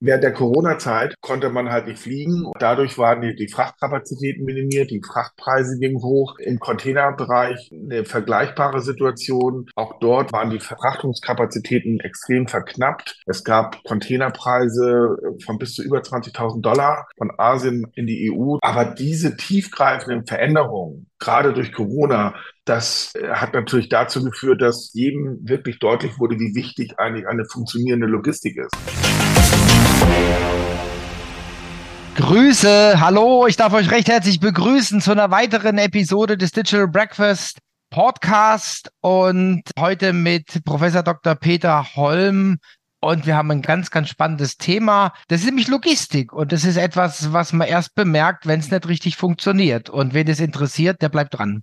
Während der Corona-Zeit konnte man halt nicht fliegen. Dadurch waren die, die Frachtkapazitäten minimiert, die Frachtpreise gingen hoch. Im Containerbereich eine vergleichbare Situation. Auch dort waren die Verfrachtungskapazitäten extrem verknappt. Es gab Containerpreise von bis zu über 20.000 Dollar von Asien in die EU. Aber diese tiefgreifenden Veränderungen, gerade durch Corona, das äh, hat natürlich dazu geführt, dass jedem wirklich deutlich wurde, wie wichtig eigentlich eine funktionierende Logistik ist. Grüße, hallo, ich darf euch recht herzlich begrüßen zu einer weiteren Episode des Digital Breakfast Podcast und heute mit Professor Dr. Peter Holm. Und wir haben ein ganz, ganz spannendes Thema. Das ist nämlich Logistik. Und das ist etwas, was man erst bemerkt, wenn es nicht richtig funktioniert. Und wen es interessiert, der bleibt dran.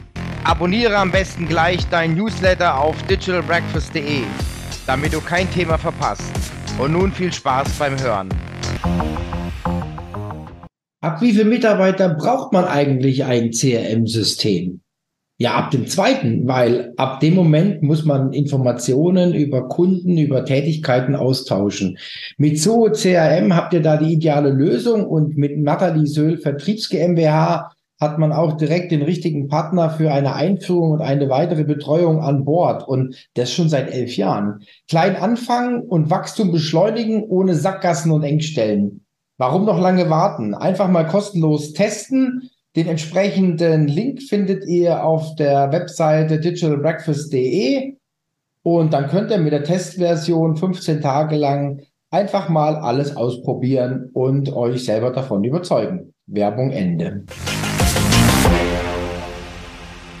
Abonniere am besten gleich dein Newsletter auf digitalbreakfast.de, damit du kein Thema verpasst. Und nun viel Spaß beim Hören. Ab wie viele Mitarbeiter braucht man eigentlich ein CRM-System? Ja, ab dem zweiten, weil ab dem Moment muss man Informationen über Kunden, über Tätigkeiten austauschen. Mit Zoo CRM habt ihr da die ideale Lösung und mit Nathalie Söhl Vertriebs GmbH hat man auch direkt den richtigen Partner für eine Einführung und eine weitere Betreuung an Bord. Und das schon seit elf Jahren. Klein anfangen und Wachstum beschleunigen ohne Sackgassen und Engstellen. Warum noch lange warten? Einfach mal kostenlos testen. Den entsprechenden Link findet ihr auf der Webseite digitalbreakfast.de und dann könnt ihr mit der Testversion 15 Tage lang einfach mal alles ausprobieren und euch selber davon überzeugen. Werbung Ende.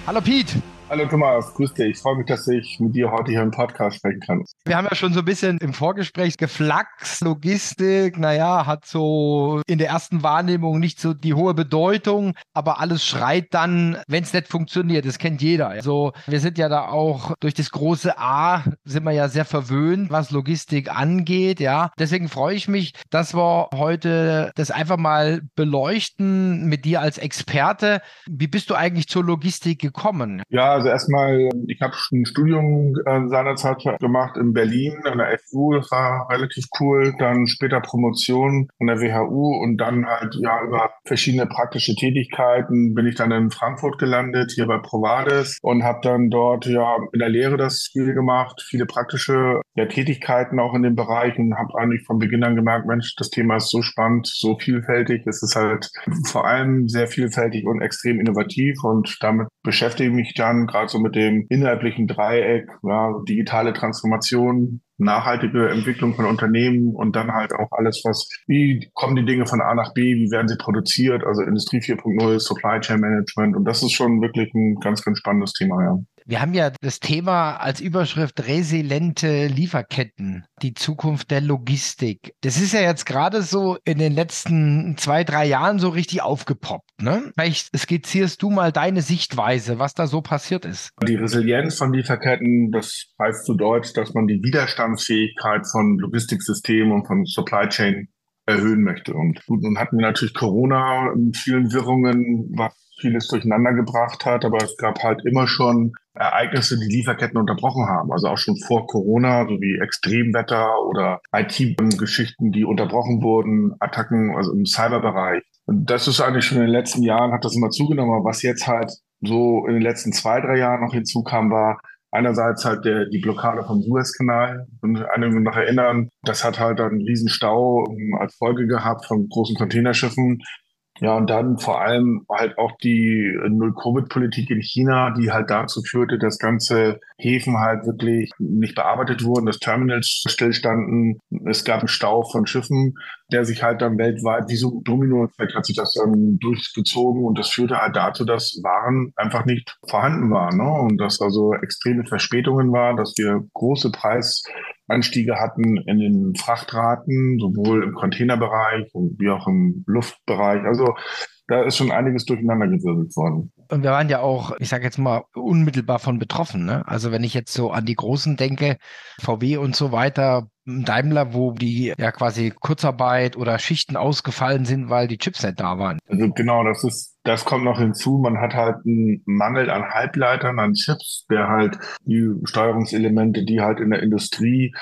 Hallo Pete. Hallo Thomas, grüß dich. Ich freue mich, dass ich mit dir heute hier im Podcast sprechen kann. Wir haben ja schon so ein bisschen im Vorgespräch geflaxt. Logistik, naja, hat so in der ersten Wahrnehmung nicht so die hohe Bedeutung, aber alles schreit dann, wenn es nicht funktioniert. Das kennt jeder. Also wir sind ja da auch durch das große A sind wir ja sehr verwöhnt, was Logistik angeht. Ja, deswegen freue ich mich, dass wir heute das einfach mal beleuchten mit dir als Experte. Wie bist du eigentlich zur Logistik gekommen? Ja, also erstmal, ich habe ein Studium äh, seinerzeit gemacht in Berlin an der FU, das war relativ cool. Dann später Promotion an der WHU und dann halt ja über verschiedene praktische Tätigkeiten bin ich dann in Frankfurt gelandet, hier bei Provades und habe dann dort ja in der Lehre das viel gemacht, viele praktische ja, Tätigkeiten auch in dem Bereich und habe eigentlich von Beginn an gemerkt, Mensch, das Thema ist so spannend, so vielfältig. Es ist halt vor allem sehr vielfältig und extrem innovativ und damit beschäftige ich mich dann gerade so mit dem inhaltlichen Dreieck, ja, digitale Transformation, nachhaltige Entwicklung von Unternehmen und dann halt auch alles, was, wie kommen die Dinge von A nach B, wie werden sie produziert, also Industrie 4.0, Supply Chain Management und das ist schon wirklich ein ganz, ganz spannendes Thema, ja. Wir haben ja das Thema als Überschrift resiliente Lieferketten, die Zukunft der Logistik. Das ist ja jetzt gerade so in den letzten zwei, drei Jahren so richtig aufgepoppt. Ne? Vielleicht skizzierst du mal deine Sichtweise, was da so passiert ist. Die Resilienz von Lieferketten, das heißt zu Deutsch, dass man die Widerstandsfähigkeit von Logistiksystemen und von Supply Chain erhöhen möchte. Und gut, nun hatten wir natürlich Corona in vielen Wirrungen, was vieles durcheinander gebracht hat, aber es gab halt immer schon Ereignisse, die Lieferketten unterbrochen haben. Also auch schon vor Corona, so wie Extremwetter oder IT-Geschichten, die unterbrochen wurden, Attacken, also im Cyberbereich. Und das ist eigentlich schon in den letzten Jahren, hat das immer zugenommen. Aber was jetzt halt so in den letzten zwei, drei Jahren noch hinzukam, war einerseits halt der, die Blockade vom Suezkanal. Und einige noch erinnern, das hat halt einen riesen Stau als Folge gehabt von großen Containerschiffen, ja, und dann vor allem halt auch die Null-Covid-Politik in China, die halt dazu führte, dass ganze Häfen halt wirklich nicht bearbeitet wurden, dass Terminals stillstanden. Es gab einen Stau von Schiffen, der sich halt dann weltweit, wie so Domino-Effekt hat sich das dann durchgezogen und das führte halt dazu, dass Waren einfach nicht vorhanden waren. Ne? Und dass also extreme Verspätungen waren, dass wir große Preis Anstiege hatten in den Frachtraten, sowohl im Containerbereich wie auch im Luftbereich. Also da ist schon einiges durcheinandergewirbelt worden. Und wir waren ja auch, ich sage jetzt mal, unmittelbar von betroffen. Ne? Also wenn ich jetzt so an die Großen denke, VW und so weiter, Daimler, wo die ja quasi Kurzarbeit oder Schichten ausgefallen sind, weil die Chips nicht da waren. Also genau, das ist, das kommt noch hinzu. Man hat halt einen Mangel an Halbleitern, an Chips, der halt die Steuerungselemente, die halt in der Industrie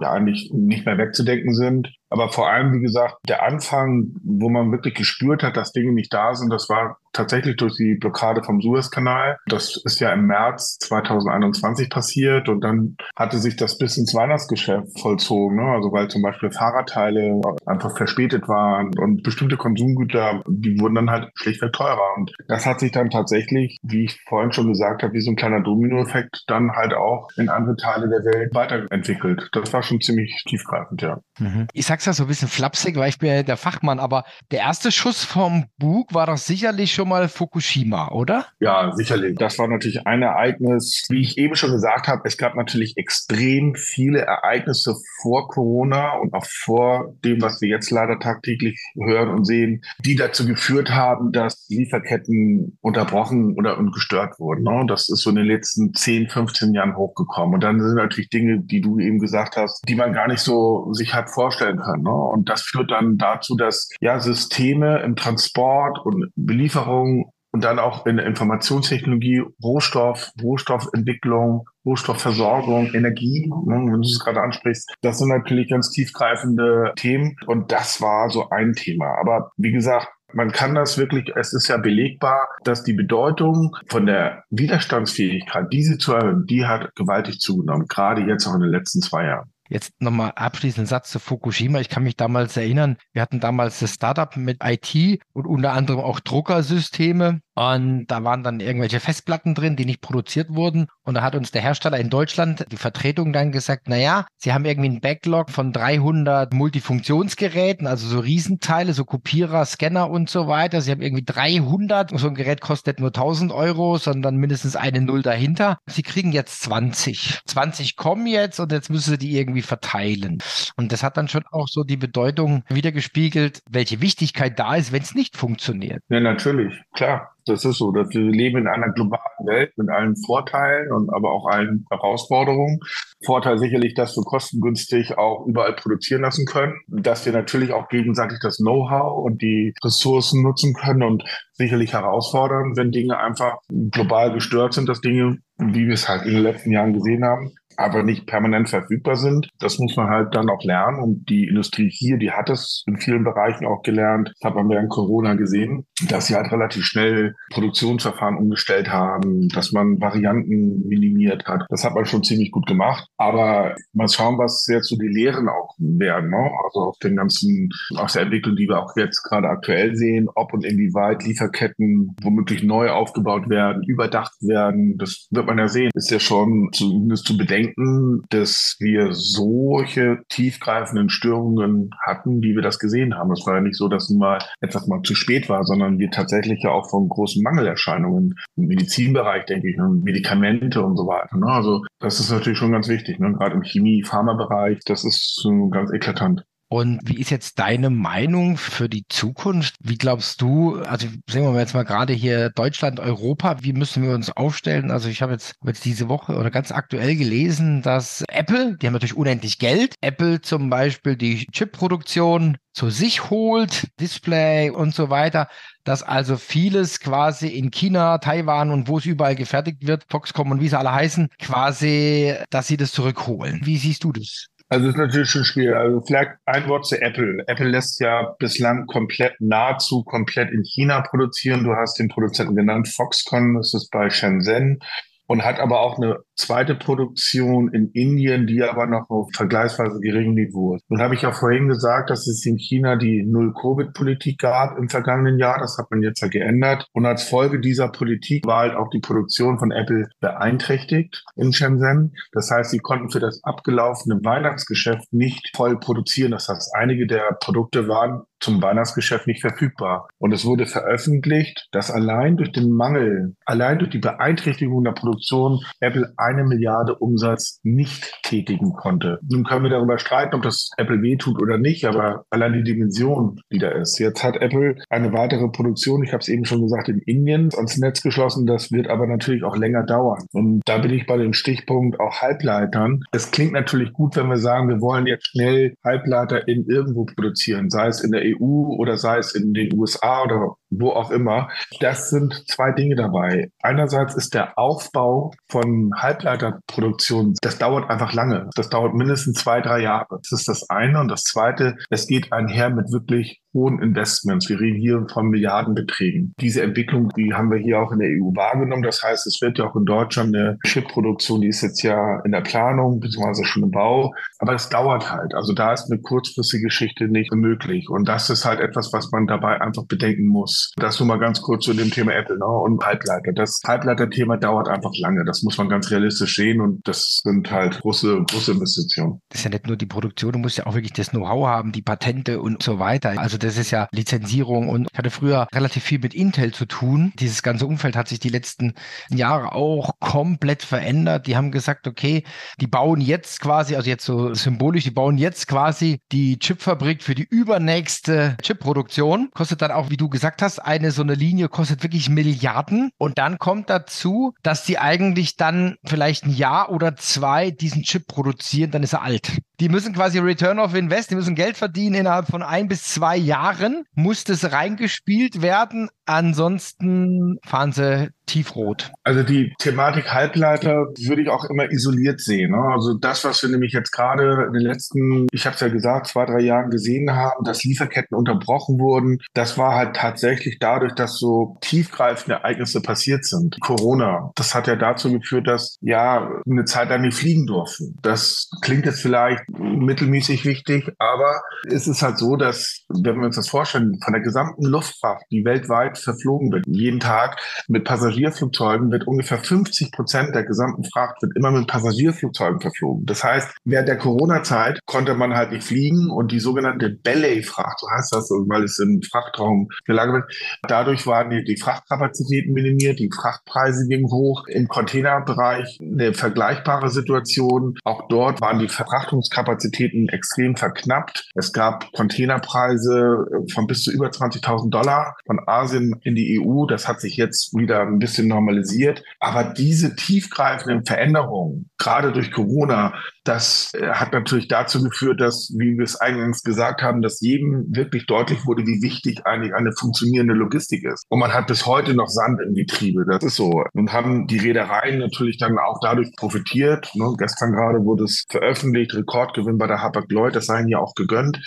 ja eigentlich nicht mehr wegzudenken sind. Aber vor allem, wie gesagt, der Anfang, wo man wirklich gespürt hat, dass Dinge nicht da sind, das war tatsächlich durch die Blockade vom Suezkanal. Das ist ja im März 2021 passiert und dann hatte sich das bis ins Weihnachtsgeschäft vollzogen. Ne? Also weil zum Beispiel Fahrradteile einfach verspätet waren und bestimmte Konsumgüter, die wurden dann halt schlichtweg teurer. Und das hat sich dann tatsächlich, wie ich vorhin schon gesagt habe, wie so ein kleiner Dominoeffekt dann halt auch in andere Teile der Welt weiterentwickelt. Das war schon ziemlich tiefgreifend, ja. Mhm. Ich sag's ja so ein bisschen flapsig, weil ich bin ja der Fachmann, aber der erste Schuss vom Bug war doch sicherlich schon schon mal Fukushima, oder? Ja, sicherlich. Das war natürlich ein Ereignis. Wie ich eben schon gesagt habe, es gab natürlich extrem viele Ereignisse vor Corona und auch vor dem, was wir jetzt leider tagtäglich hören und sehen, die dazu geführt haben, dass Lieferketten unterbrochen oder und gestört wurden. Ne? Das ist so in den letzten 10, 15 Jahren hochgekommen. Und dann sind natürlich Dinge, die du eben gesagt hast, die man gar nicht so sich hat vorstellen können. Ne? Und das führt dann dazu, dass ja Systeme im Transport und Belieferung Ernährung und dann auch in der Informationstechnologie, Rohstoff, Rohstoffentwicklung, Rohstoffversorgung, Energie, ne, wenn du es gerade ansprichst. Das sind natürlich ganz tiefgreifende Themen und das war so ein Thema. Aber wie gesagt, man kann das wirklich, es ist ja belegbar, dass die Bedeutung von der Widerstandsfähigkeit, diese zu erhöhen, die hat gewaltig zugenommen, gerade jetzt auch in den letzten zwei Jahren. Jetzt nochmal abschließend Satz zu Fukushima. Ich kann mich damals erinnern, wir hatten damals das Startup mit IT und unter anderem auch Druckersysteme. Und da waren dann irgendwelche Festplatten drin, die nicht produziert wurden. Und da hat uns der Hersteller in Deutschland, die Vertretung dann gesagt, na ja, sie haben irgendwie einen Backlog von 300 Multifunktionsgeräten, also so Riesenteile, so Kopierer, Scanner und so weiter. Sie haben irgendwie 300. So ein Gerät kostet nur 1000 Euro, sondern mindestens eine Null dahinter. Sie kriegen jetzt 20. 20 kommen jetzt und jetzt müssen sie die irgendwie verteilen. Und das hat dann schon auch so die Bedeutung wiedergespiegelt, welche Wichtigkeit da ist, wenn es nicht funktioniert. Ja, natürlich, klar. Das ist so, dass wir leben in einer globalen Welt mit allen Vorteilen und aber auch allen Herausforderungen. Vorteil sicherlich, dass wir kostengünstig auch überall produzieren lassen können, dass wir natürlich auch gegenseitig das Know-how und die Ressourcen nutzen können und sicherlich herausfordern, wenn Dinge einfach global gestört sind, dass Dinge, wie wir es halt in den letzten Jahren gesehen haben, aber nicht permanent verfügbar sind. Das muss man halt dann auch lernen. Und die Industrie hier, die hat es in vielen Bereichen auch gelernt. Das hat man während Corona gesehen, dass sie halt relativ schnell Produktionsverfahren umgestellt haben, dass man Varianten minimiert hat. Das hat man schon ziemlich gut gemacht. Aber mal schauen, was jetzt so die Lehren auch werden. Ne? Also auf den ganzen, aus der Entwicklung, die wir auch jetzt gerade aktuell sehen, ob und inwieweit Lieferketten womöglich neu aufgebaut werden, überdacht werden. Das wird man ja sehen. Ist ja schon zumindest zu bedenken denken, dass wir solche tiefgreifenden Störungen hatten, wie wir das gesehen haben. Es war ja nicht so, dass mal etwas mal zu spät war, sondern wir tatsächlich ja auch von großen Mangelerscheinungen im Medizinbereich, denke ich, und Medikamente und so weiter. Ne? Also das ist natürlich schon ganz wichtig, ne? gerade im Chemie-, Pharmabereich, das ist so ganz eklatant. Und wie ist jetzt deine Meinung für die Zukunft? Wie glaubst du, also sehen wir jetzt mal gerade hier Deutschland, Europa, wie müssen wir uns aufstellen? Also ich habe jetzt, jetzt diese Woche oder ganz aktuell gelesen, dass Apple, die haben natürlich unendlich Geld, Apple zum Beispiel die Chipproduktion zu sich holt, Display und so weiter, dass also vieles quasi in China, Taiwan und wo es überall gefertigt wird, Foxconn und wie sie alle heißen, quasi, dass sie das zurückholen. Wie siehst du das? Also ist natürlich schon schwierig. Also vielleicht ein Wort zu Apple. Apple lässt ja bislang komplett, nahezu komplett in China produzieren. Du hast den Produzenten genannt, Foxconn, das ist bei Shenzhen und hat aber auch eine zweite Produktion in Indien, die aber noch auf vergleichsweise geringem Niveau ist. Nun habe ich ja vorhin gesagt, dass es in China die Null-Covid-Politik gab im vergangenen Jahr. Das hat man jetzt ja geändert. Und als Folge dieser Politik war halt auch die Produktion von Apple beeinträchtigt in Shenzhen. Das heißt, sie konnten für das abgelaufene Weihnachtsgeschäft nicht voll produzieren. Das heißt, einige der Produkte waren zum Weihnachtsgeschäft nicht verfügbar. Und es wurde veröffentlicht, dass allein durch den Mangel, allein durch die Beeinträchtigung der Produktion Apple eine Milliarde Umsatz nicht tätigen konnte. Nun können wir darüber streiten, ob das Apple wehtut oder nicht, aber allein die Dimension, die da ist. Jetzt hat Apple eine weitere Produktion, ich habe es eben schon gesagt, in Indien ans Netz geschlossen. Das wird aber natürlich auch länger dauern. Und da bin ich bei dem Stichpunkt auch Halbleitern. Es klingt natürlich gut, wenn wir sagen, wir wollen jetzt schnell Halbleiter in irgendwo produzieren, sei es in der EU oder sei es in den USA oder wo auch immer. Das sind zwei Dinge dabei. Einerseits ist der Aufbau von Halbleiterproduktion, das dauert einfach lange. Das dauert mindestens zwei, drei Jahre. Das ist das eine. Und das zweite, es geht einher mit wirklich hohen Investments. Wir reden hier von Milliardenbeträgen. Diese Entwicklung, die haben wir hier auch in der EU wahrgenommen. Das heißt, es wird ja auch in Deutschland eine Chipproduktion, die ist jetzt ja in der Planung, beziehungsweise schon im Bau. Aber es dauert halt. Also da ist eine kurzfristige Geschichte nicht möglich. Und das ist halt etwas, was man dabei einfach bedenken muss. Das nur mal ganz kurz zu dem Thema Apple ne? und Halbleiter. Das Halbleiter-Thema dauert einfach lange. Das muss man ganz realistisch sehen und das sind halt große, große Investitionen. Das ist ja nicht nur die Produktion, du musst ja auch wirklich das Know-how haben, die Patente und so weiter. Also das ist ja Lizenzierung und ich hatte früher relativ viel mit Intel zu tun. Dieses ganze Umfeld hat sich die letzten Jahre auch komplett verändert. Die haben gesagt, okay, die bauen jetzt quasi, also jetzt so symbolisch, die bauen jetzt quasi die Chipfabrik für die übernächste Chipproduktion. Kostet dann auch, wie du gesagt hast, eine so eine Linie kostet wirklich Milliarden. Und dann kommt dazu, dass die eigentlich dann vielleicht ein Jahr oder zwei diesen Chip produzieren, dann ist er alt. Die müssen quasi Return of Invest, die müssen Geld verdienen innerhalb von ein bis zwei Jahren, muss das reingespielt werden. Ansonsten fahren sie tiefrot. Also die Thematik Halbleiter würde ich auch immer isoliert sehen. Ne? Also das, was wir nämlich jetzt gerade in den letzten, ich habe es ja gesagt, zwei, drei Jahren gesehen haben, dass Lieferketten unterbrochen wurden, das war halt tatsächlich dadurch, dass so tiefgreifende Ereignisse passiert sind. Corona, das hat ja dazu geführt, dass ja eine Zeit lang nicht fliegen durften. Das klingt jetzt vielleicht mittelmäßig wichtig, aber es ist halt so, dass, wenn wir uns das vorstellen, von der gesamten Luftfahrt, die weltweit verflogen wird, jeden Tag mit Passagierflugzeugen wird ungefähr 50 Prozent der gesamten Fracht wird immer mit Passagierflugzeugen verflogen. Das heißt, während der Corona-Zeit konnte man halt nicht fliegen und die sogenannte Belay-Fracht, so heißt das, weil es im Frachtraum gelagert wird, dadurch waren die, die Frachtkapazitäten minimiert, die Frachtpreise gingen hoch. Im Containerbereich eine vergleichbare Situation. Auch dort waren die Verfrachtungskapazitäten Kapazitäten extrem verknappt. Es gab Containerpreise von bis zu über 20.000 Dollar von Asien in die EU. Das hat sich jetzt wieder ein bisschen normalisiert. Aber diese tiefgreifenden Veränderungen, gerade durch Corona, das äh, hat natürlich dazu geführt, dass, wie wir es eingangs gesagt haben, dass jedem wirklich deutlich wurde, wie wichtig eigentlich eine funktionierende Logistik ist. Und man hat bis heute noch Sand im Getriebe. Das ist so. Nun haben die Reedereien natürlich dann auch dadurch profitiert. Ne? Gestern gerade wurde es veröffentlicht, Rekord Rekordgewinn bei der Hapag-Lloyd, das sei ihnen ja auch gegönnt.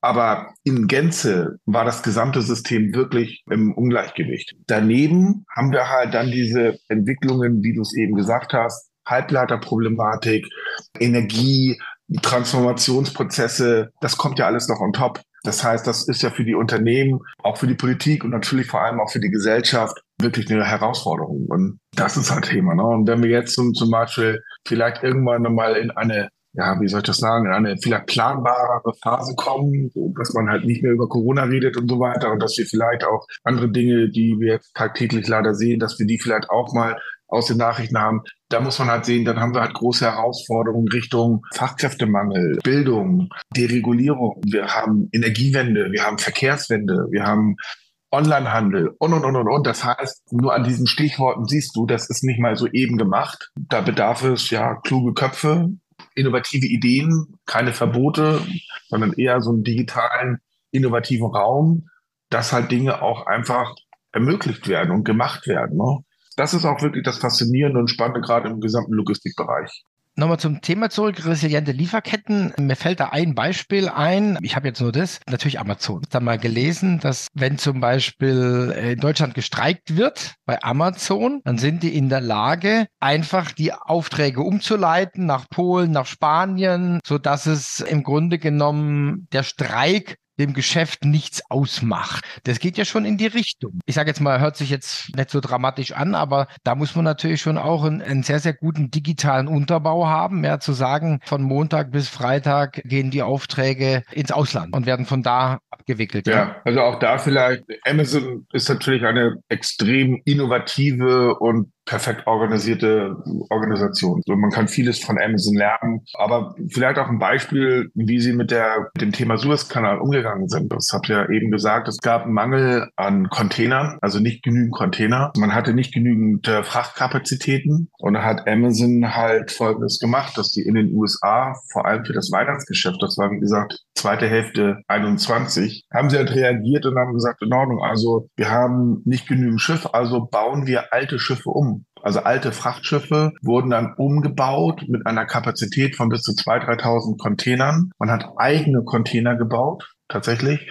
Aber in Gänze war das gesamte System wirklich im Ungleichgewicht. Daneben haben wir halt dann diese Entwicklungen, wie du es eben gesagt hast, Halbleiterproblematik, Energie, Transformationsprozesse, das kommt ja alles noch on top. Das heißt, das ist ja für die Unternehmen, auch für die Politik und natürlich vor allem auch für die Gesellschaft wirklich eine Herausforderung. Und das ist halt Thema. Ne? Und wenn wir jetzt zum, zum Beispiel vielleicht irgendwann nochmal in eine ja, wie soll ich das sagen, in eine vielleicht planbarere Phase kommen, dass man halt nicht mehr über Corona redet und so weiter und dass wir vielleicht auch andere Dinge, die wir jetzt tagtäglich leider sehen, dass wir die vielleicht auch mal aus den Nachrichten haben. Da muss man halt sehen, dann haben wir halt große Herausforderungen Richtung Fachkräftemangel, Bildung, Deregulierung. Wir haben Energiewende, wir haben Verkehrswende, wir haben Onlinehandel und, und, und, und, und. Das heißt, nur an diesen Stichworten siehst du, das ist nicht mal so eben gemacht. Da bedarf es ja kluge Köpfe, innovative Ideen, keine Verbote, sondern eher so einen digitalen, innovativen Raum, dass halt Dinge auch einfach ermöglicht werden und gemacht werden. Ne? Das ist auch wirklich das Faszinierende und Spannende gerade im gesamten Logistikbereich. Nochmal zum Thema zurück, resiliente Lieferketten. Mir fällt da ein Beispiel ein. Ich habe jetzt nur das. Natürlich Amazon. Ich da mal gelesen, dass wenn zum Beispiel in Deutschland gestreikt wird bei Amazon, dann sind die in der Lage, einfach die Aufträge umzuleiten nach Polen, nach Spanien, so dass es im Grunde genommen der Streik dem Geschäft nichts ausmacht. Das geht ja schon in die Richtung. Ich sage jetzt mal, hört sich jetzt nicht so dramatisch an, aber da muss man natürlich schon auch einen, einen sehr, sehr guten digitalen Unterbau haben, ja, zu sagen, von Montag bis Freitag gehen die Aufträge ins Ausland und werden von da abgewickelt. Ja, ja. also auch da vielleicht, Amazon ist natürlich eine extrem innovative und perfekt organisierte Organisation. So, man kann vieles von Amazon lernen, aber vielleicht auch ein Beispiel, wie sie mit der mit dem Thema Suezkanal umgegangen sind. Das habt ihr eben gesagt. Es gab einen Mangel an Containern, also nicht genügend Container. Man hatte nicht genügend äh, Frachtkapazitäten und da hat Amazon halt Folgendes gemacht, dass die in den USA vor allem für das Weihnachtsgeschäft, das war wie gesagt zweite Hälfte 21, haben sie halt reagiert und haben gesagt, in Ordnung, also wir haben nicht genügend Schiff, also bauen wir alte Schiffe um. Also alte Frachtschiffe wurden dann umgebaut mit einer Kapazität von bis zu 2.000, 3.000 Containern. Man hat eigene Container gebaut, tatsächlich,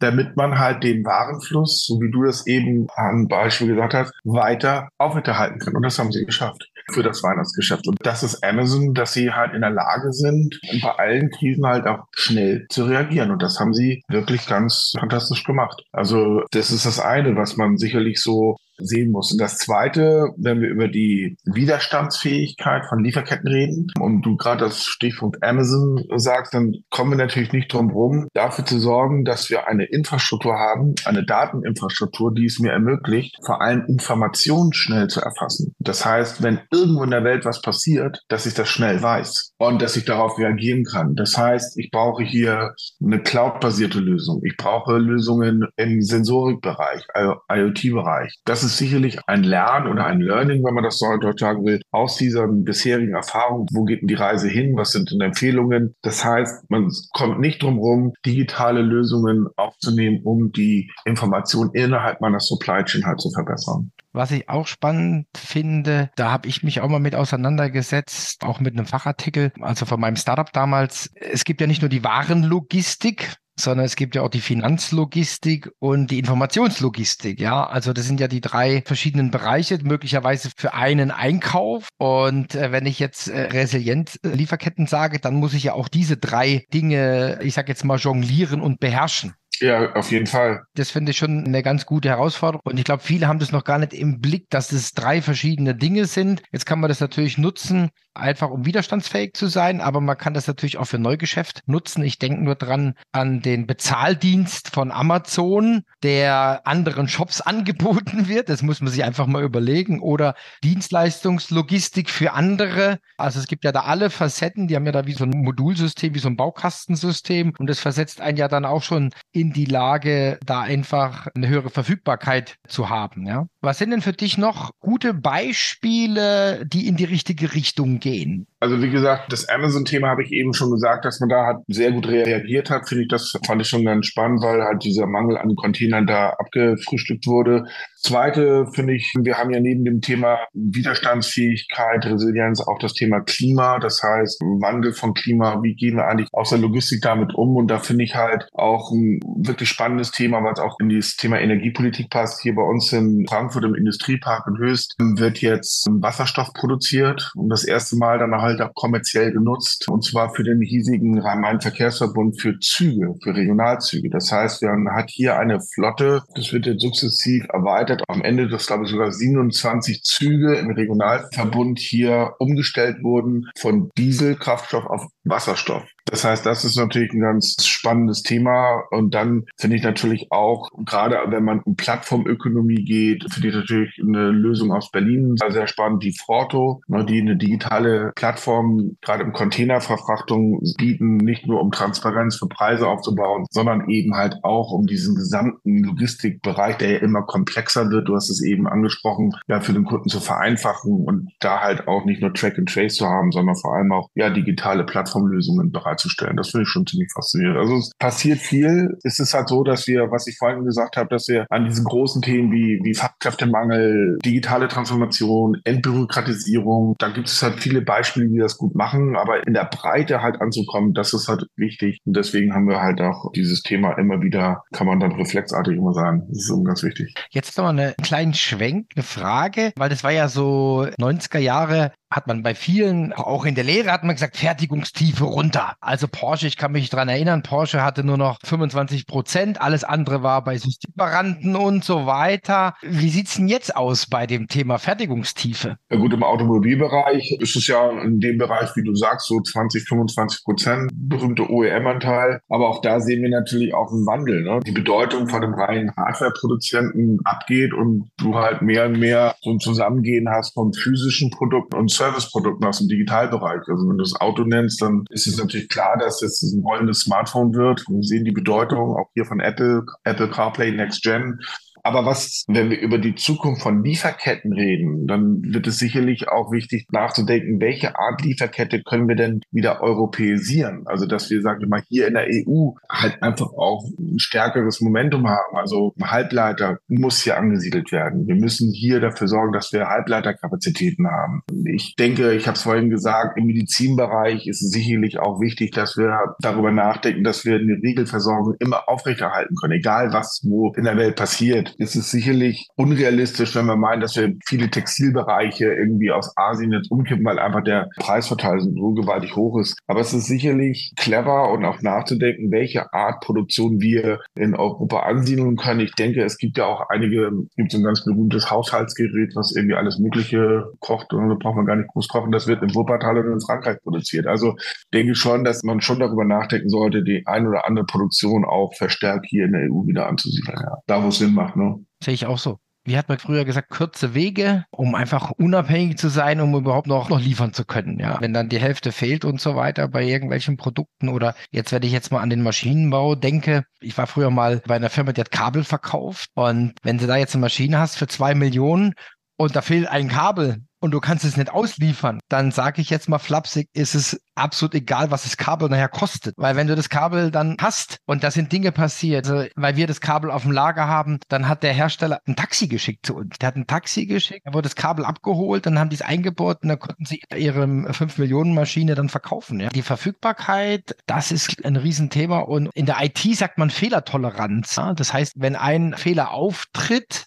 damit man halt den Warenfluss, so wie du das eben an Beispiel gesagt hast, weiter aufrechterhalten kann. Und das haben sie geschafft für das Weihnachtsgeschäft. Und das ist Amazon, dass sie halt in der Lage sind, bei allen Krisen halt auch schnell zu reagieren. Und das haben sie wirklich ganz fantastisch gemacht. Also das ist das eine, was man sicherlich so sehen muss. Und das Zweite, wenn wir über die Widerstandsfähigkeit von Lieferketten reden und du gerade das Stichpunkt Amazon sagst, dann kommen wir natürlich nicht drum herum, dafür zu sorgen, dass wir eine Infrastruktur haben, eine Dateninfrastruktur, die es mir ermöglicht, vor allem Informationen schnell zu erfassen. Das heißt, wenn irgendwo in der Welt was passiert, dass ich das schnell weiß und dass ich darauf reagieren kann. Das heißt, ich brauche hier eine cloud-basierte Lösung. Ich brauche Lösungen im Sensorikbereich, IoT-Bereich. Das ist ist sicherlich ein Lernen oder ein Learning, wenn man das so sagen will, aus dieser bisherigen Erfahrung. Wo geht denn die Reise hin? Was sind denn Empfehlungen? Das heißt, man kommt nicht drum herum, digitale Lösungen aufzunehmen, um die Information innerhalb meiner Supply Chain halt zu verbessern. Was ich auch spannend finde, da habe ich mich auch mal mit auseinandergesetzt, auch mit einem Fachartikel, also von meinem Startup damals. Es gibt ja nicht nur die Warenlogistik, sondern es gibt ja auch die Finanzlogistik und die Informationslogistik. Ja, also das sind ja die drei verschiedenen Bereiche, möglicherweise für einen Einkauf. Und äh, wenn ich jetzt äh, resilient äh, Lieferketten sage, dann muss ich ja auch diese drei Dinge, ich sage jetzt mal, jonglieren und beherrschen. Ja, auf jeden Fall. Das finde ich schon eine ganz gute Herausforderung. Und ich glaube, viele haben das noch gar nicht im Blick, dass es drei verschiedene Dinge sind. Jetzt kann man das natürlich nutzen, einfach um widerstandsfähig zu sein, aber man kann das natürlich auch für Neugeschäft nutzen. Ich denke nur dran an den Bezahldienst von Amazon, der anderen Shops angeboten wird. Das muss man sich einfach mal überlegen. Oder Dienstleistungslogistik für andere. Also es gibt ja da alle Facetten, die haben ja da wie so ein Modulsystem, wie so ein Baukastensystem. Und das versetzt einen ja dann auch schon in die Lage, da einfach eine höhere Verfügbarkeit zu haben. Ja? Was sind denn für dich noch gute Beispiele, die in die richtige Richtung gehen? Also wie gesagt, das Amazon-Thema habe ich eben schon gesagt, dass man da halt sehr gut reagiert hat. Finde ich, das fand ich schon ganz spannend, weil halt dieser Mangel an Containern da abgefrühstückt wurde. Zweite finde ich, wir haben ja neben dem Thema Widerstandsfähigkeit, Resilienz auch das Thema Klima. Das heißt, Wandel von Klima, wie gehen wir eigentlich aus der Logistik damit um? Und da finde ich halt auch ein wirklich spannendes Thema, was auch in dieses Thema Energiepolitik passt. Hier bei uns in Frankfurt im Industriepark in Höchst wird jetzt Wasserstoff produziert und das erste Mal dann halt auch kommerziell genutzt, und zwar für den hiesigen Rhein-Main-Verkehrsverbund für Züge, für Regionalzüge. Das heißt, man hat hier eine Flotte, das wird jetzt sukzessiv erweitert. Am Ende, das glaube ich sogar 27 Züge im Regionalverbund hier umgestellt wurden von Dieselkraftstoff auf Wasserstoff. Das heißt, das ist natürlich ein ganz spannendes Thema. Und dann finde ich natürlich auch, gerade wenn man um Plattformökonomie geht, finde ich natürlich eine Lösung aus Berlin sehr spannend, die Forto, ne, die eine digitale Plattform gerade im Containerverfrachtung bieten, nicht nur um Transparenz für Preise aufzubauen, sondern eben halt auch um diesen gesamten Logistikbereich, der ja immer komplexer wird. Du hast es eben angesprochen, ja, für den Kunden zu vereinfachen und da halt auch nicht nur Track and Trace zu haben, sondern vor allem auch ja digitale Plattformlösungen bereit bereitzustellen. Das finde ich schon ziemlich faszinierend. Also es passiert viel. Es ist halt so, dass wir, was ich vorhin gesagt habe, dass wir an diesen großen Themen wie, wie Fachkräftemangel, digitale Transformation, Entbürokratisierung, da gibt es halt viele Beispiele, die das gut machen, aber in der Breite halt anzukommen, das ist halt wichtig. Und deswegen haben wir halt auch dieses Thema immer wieder, kann man dann reflexartig immer sagen. Das ist ganz wichtig. Jetzt noch mal einen kleinen Schwenk, eine Frage, weil das war ja so 90er Jahre hat man bei vielen, auch in der Lehre hat man gesagt, Fertigungstiefe runter. Also Porsche, ich kann mich dran erinnern, Porsche hatte nur noch 25 Prozent, alles andere war bei Systemlieferanten und so weiter. Wie sieht's denn jetzt aus bei dem Thema Fertigungstiefe? Ja gut, im Automobilbereich ist es ja in dem Bereich, wie du sagst, so 20, 25 Prozent, berühmte OEM-Anteil. Aber auch da sehen wir natürlich auch einen Wandel. Ne? Die Bedeutung von einem reinen Hardware-Produzenten abgeht und du halt mehr und mehr so ein Zusammengehen hast von physischen Produkten und Serviceprodukten aus dem Digitalbereich. Also wenn du das Auto nennst, dann ist es natürlich klar, dass es ein rollendes Smartphone wird. Wir sehen die Bedeutung auch hier von Apple, Apple CarPlay Next Gen. Aber was, wenn wir über die Zukunft von Lieferketten reden, dann wird es sicherlich auch wichtig nachzudenken, welche Art Lieferkette können wir denn wieder europäisieren? Also, dass wir, sagen wir mal, hier in der EU halt einfach auch ein stärkeres Momentum haben. Also, Halbleiter muss hier angesiedelt werden. Wir müssen hier dafür sorgen, dass wir Halbleiterkapazitäten haben. Ich denke, ich habe es vorhin gesagt, im Medizinbereich ist es sicherlich auch wichtig, dass wir darüber nachdenken, dass wir eine Regelversorgung immer aufrechterhalten können, egal was wo in der Welt passiert ist es sicherlich unrealistisch, wenn wir meinen, dass wir viele Textilbereiche irgendwie aus Asien jetzt umkippen, weil einfach der Preisverteil so gewaltig hoch ist. Aber es ist sicherlich clever und auch nachzudenken, welche Art Produktion wir in Europa ansiedeln können. Ich denke, es gibt ja auch einige, gibt so ein ganz berühmtes Haushaltsgerät, was irgendwie alles Mögliche kocht und da braucht man gar nicht groß kochen. Das wird in Wuppertal oder in Frankreich produziert. Also denke ich schon, dass man schon darüber nachdenken sollte, die ein oder andere Produktion auch verstärkt hier in der EU wieder anzusiedeln. Ja. Da, wo es Sinn macht. Ne? Sehe ich auch so. Wie hat man früher gesagt, kurze Wege, um einfach unabhängig zu sein, um überhaupt noch, noch liefern zu können. Ja, wenn dann die Hälfte fehlt und so weiter bei irgendwelchen Produkten oder jetzt, wenn ich jetzt mal an den Maschinenbau denke, ich war früher mal bei einer Firma, die hat Kabel verkauft und wenn du da jetzt eine Maschine hast für zwei Millionen und da fehlt ein Kabel, und du kannst es nicht ausliefern, dann sage ich jetzt mal flapsig, ist es absolut egal, was das Kabel nachher kostet. Weil wenn du das Kabel dann hast und da sind Dinge passiert, also weil wir das Kabel auf dem Lager haben, dann hat der Hersteller ein Taxi geschickt zu uns. Der hat ein Taxi geschickt, da wurde das Kabel abgeholt, dann haben die es eingebaut und dann konnten sie ihre 5 Millionen Maschine dann verkaufen. Ja. Die Verfügbarkeit, das ist ein Riesenthema und in der IT sagt man Fehlertoleranz. Ja. Das heißt, wenn ein Fehler auftritt,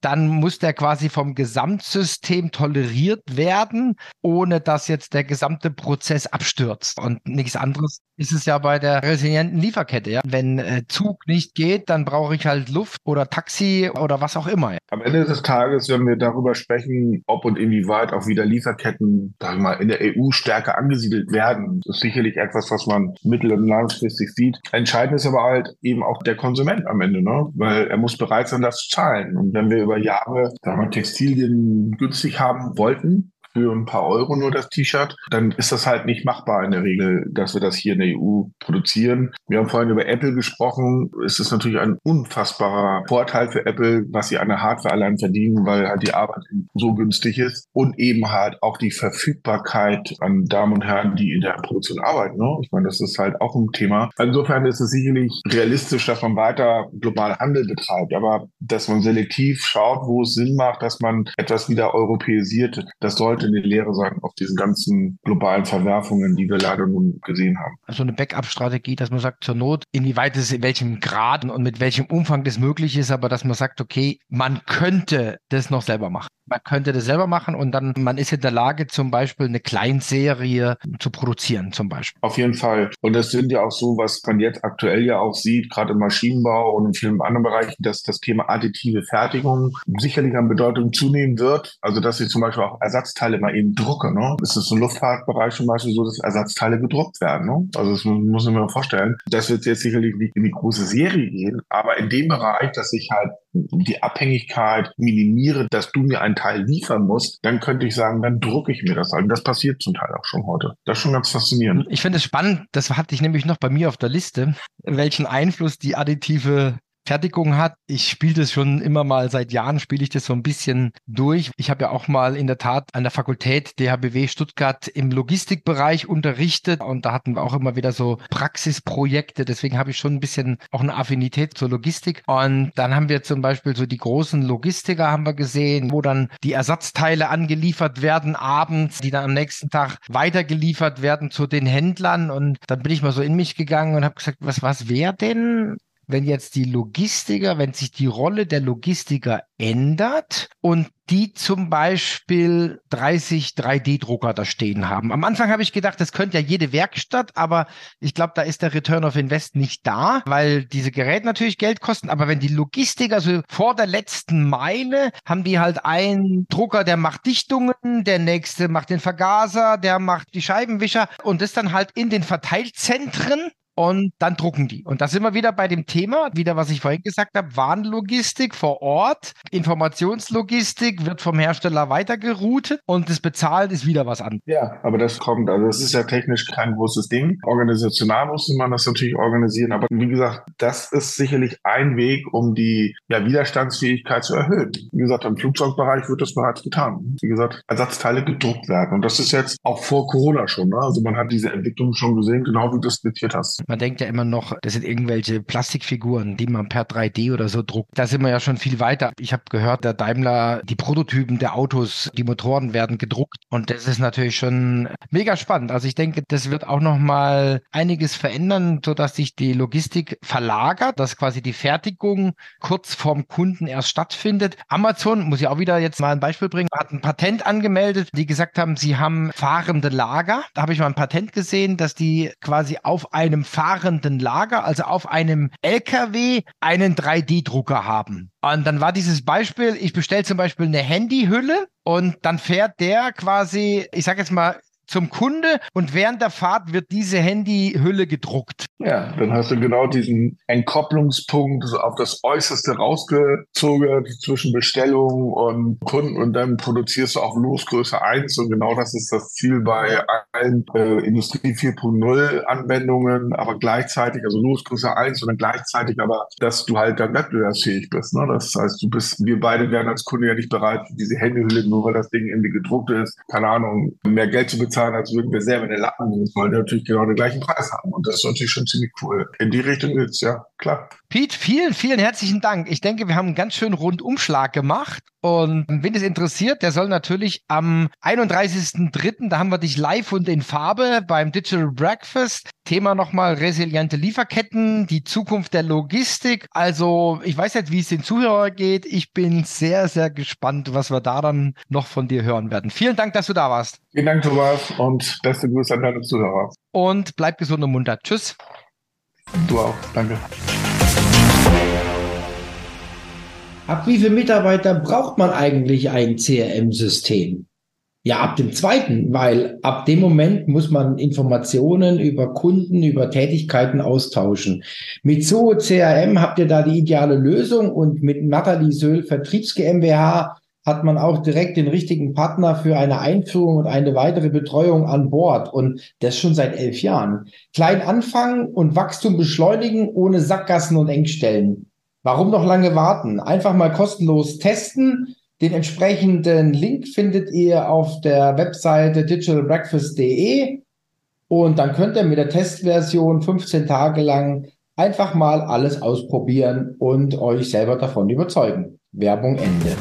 dann muss der quasi vom Gesamtsystem toleriert werden, ohne dass jetzt der gesamte Prozess abstürzt. Und nichts anderes ist es ja bei der resilienten Lieferkette. Ja? Wenn äh, Zug nicht geht, dann brauche ich halt Luft oder Taxi oder was auch immer. Ja? Am Ende des Tages, wenn wir darüber sprechen, ob und inwieweit auch wieder Lieferketten sag ich mal, in der EU stärker angesiedelt werden, ist sicherlich etwas, was man mittel- und langfristig sieht. Entscheidend ist aber halt eben auch der Konsument am Ende, ne? weil er muss bereit sein, das zu zahlen. Und wenn wir über Jahre sagen wir, Textilien günstig haben wollten, für ein paar Euro nur das T-Shirt, dann ist das halt nicht machbar in der Regel, dass wir das hier in der EU produzieren. Wir haben vorhin über Apple gesprochen. Es ist natürlich ein unfassbarer Vorteil für Apple, was sie an der Hardware allein verdienen, weil halt die Arbeit so günstig ist und eben halt auch die Verfügbarkeit an Damen und Herren, die in der Produktion arbeiten. Ne? Ich meine, das ist halt auch ein Thema. Insofern ist es sicherlich realistisch, dass man weiter global Handel betreibt, aber dass man selektiv schaut, wo es Sinn macht, dass man etwas wieder europäisiert, das sollte sollte eine Lehre sein auf diesen ganzen globalen Verwerfungen, die wir leider nun gesehen haben. Also eine Backup-Strategie, dass man sagt, zur Not, inwieweit es in welchem Grad und mit welchem Umfang das möglich ist, aber dass man sagt, okay, man könnte das noch selber machen. Man könnte das selber machen und dann, man ist in der Lage, zum Beispiel eine Kleinserie zu produzieren, zum Beispiel. Auf jeden Fall. Und das sind ja auch so, was man jetzt aktuell ja auch sieht, gerade im Maschinenbau und in vielen anderen Bereichen, dass das Thema additive Fertigung sicherlich an Bedeutung zunehmen wird. Also, dass ich zum Beispiel auch Ersatzteile mal eben drucke. Ne? Es ist im Luftfahrtbereich zum Beispiel so, dass Ersatzteile gedruckt werden. Ne? Also, das muss man mir vorstellen. Das wird jetzt sicherlich nicht in die große Serie gehen, aber in dem Bereich, dass ich halt die Abhängigkeit minimiere, dass du mir einen Teil liefern musst, dann könnte ich sagen, dann drucke ich mir das halt. Und das passiert zum Teil auch schon heute. Das ist schon ganz faszinierend. Ich finde es spannend, das hatte ich nämlich noch bei mir auf der Liste, welchen Einfluss die additive Fertigung hat. Ich spiele das schon immer mal seit Jahren, spiele ich das so ein bisschen durch. Ich habe ja auch mal in der Tat an der Fakultät DHBW Stuttgart im Logistikbereich unterrichtet und da hatten wir auch immer wieder so Praxisprojekte. Deswegen habe ich schon ein bisschen auch eine Affinität zur Logistik. Und dann haben wir zum Beispiel so die großen Logistiker haben wir gesehen, wo dann die Ersatzteile angeliefert werden abends, die dann am nächsten Tag weitergeliefert werden zu den Händlern. Und dann bin ich mal so in mich gegangen und habe gesagt, was, was wäre denn, wenn jetzt die Logistiker, wenn sich die Rolle der Logistiker ändert und die zum Beispiel 30 3D-Drucker da stehen haben. Am Anfang habe ich gedacht, das könnte ja jede Werkstatt, aber ich glaube, da ist der Return of Invest nicht da, weil diese Geräte natürlich Geld kosten. Aber wenn die Logistiker also vor der letzten Meile haben die halt einen Drucker, der macht Dichtungen, der nächste macht den Vergaser, der macht die Scheibenwischer und das dann halt in den Verteilzentren und dann drucken die. Und da sind wir wieder bei dem Thema, wieder was ich vorhin gesagt habe, Warenlogistik vor Ort, Informationslogistik wird vom Hersteller weitergeroutet und das Bezahlt ist wieder was anderes. Ja, aber das kommt, also das ist ja technisch kein großes Ding. Organisational muss man das natürlich organisieren, aber wie gesagt, das ist sicherlich ein Weg, um die ja, Widerstandsfähigkeit zu erhöhen. Wie gesagt, im Flugzeugbereich wird das bereits getan. Wie gesagt, Ersatzteile gedruckt werden. Und das ist jetzt auch vor Corona schon. Ne? Also man hat diese Entwicklung schon gesehen, genau wie du es zitiert hast. Man denkt ja immer noch, das sind irgendwelche Plastikfiguren, die man per 3D oder so druckt. Da sind wir ja schon viel weiter. Ich habe gehört, der Daimler, die Prototypen der Autos, die Motoren werden gedruckt. Und das ist natürlich schon mega spannend. Also ich denke, das wird auch noch mal einiges verändern, sodass sich die Logistik verlagert, dass quasi die Fertigung kurz vorm Kunden erst stattfindet. Amazon, muss ich auch wieder jetzt mal ein Beispiel bringen, hat ein Patent angemeldet, die gesagt haben, sie haben fahrende Lager. Da habe ich mal ein Patent gesehen, dass die quasi auf einem fahrenden Lager, also auf einem LKW, einen 3D-Drucker haben. Und dann war dieses Beispiel, ich bestelle zum Beispiel eine Handyhülle und dann fährt der quasi, ich sage jetzt mal, zum Kunde und während der Fahrt wird diese Handyhülle gedruckt. Ja, dann hast du genau diesen Entkopplungspunkt auf das Äußerste rausgezogen zwischen Bestellung und Kunden und dann produzierst du auf Losgröße 1 und genau das ist das Ziel bei allen äh, Industrie 4.0 Anwendungen, aber gleichzeitig, also Losgröße 1 und dann gleichzeitig aber, dass du halt dann wettbewerbsfähig bist. Ne? Das heißt, du bist, wir beide wären als Kunde ja nicht bereit, diese Handyhülle, nur weil das Ding irgendwie gedruckt ist, keine Ahnung, mehr Geld zu bezahlen bezahlen, als würden wir selber in den Laden gehen, weil wir natürlich genau den gleichen Preis haben. Und das ist natürlich schon ziemlich cool. In die Richtung geht's, ja, klar. Pete, vielen, vielen herzlichen Dank. Ich denke, wir haben einen ganz schönen Rundumschlag gemacht. Und wen es interessiert, der soll natürlich am 31.03., da haben wir dich live und in Farbe beim Digital Breakfast. Thema nochmal resiliente Lieferketten, die Zukunft der Logistik. Also ich weiß nicht, wie es den Zuhörer geht. Ich bin sehr, sehr gespannt, was wir da dann noch von dir hören werden. Vielen Dank, dass du da warst. Vielen Dank, Thomas, und beste Grüße an deine Zuhörer. Und bleib gesund und munter. Tschüss. Du auch. Danke. Ab wie viele Mitarbeiter braucht man eigentlich ein CRM-System? Ja, ab dem zweiten, weil ab dem Moment muss man Informationen über Kunden, über Tätigkeiten austauschen. Mit Zoo CRM habt ihr da die ideale Lösung und mit Nathalie Söhl Vertriebs GmbH hat man auch direkt den richtigen Partner für eine Einführung und eine weitere Betreuung an Bord und das schon seit elf Jahren. Klein anfangen und Wachstum beschleunigen ohne Sackgassen und Engstellen. Warum noch lange warten? Einfach mal kostenlos testen. Den entsprechenden Link findet ihr auf der Webseite digitalbreakfast.de und dann könnt ihr mit der Testversion 15 Tage lang einfach mal alles ausprobieren und euch selber davon überzeugen. Werbung Ende.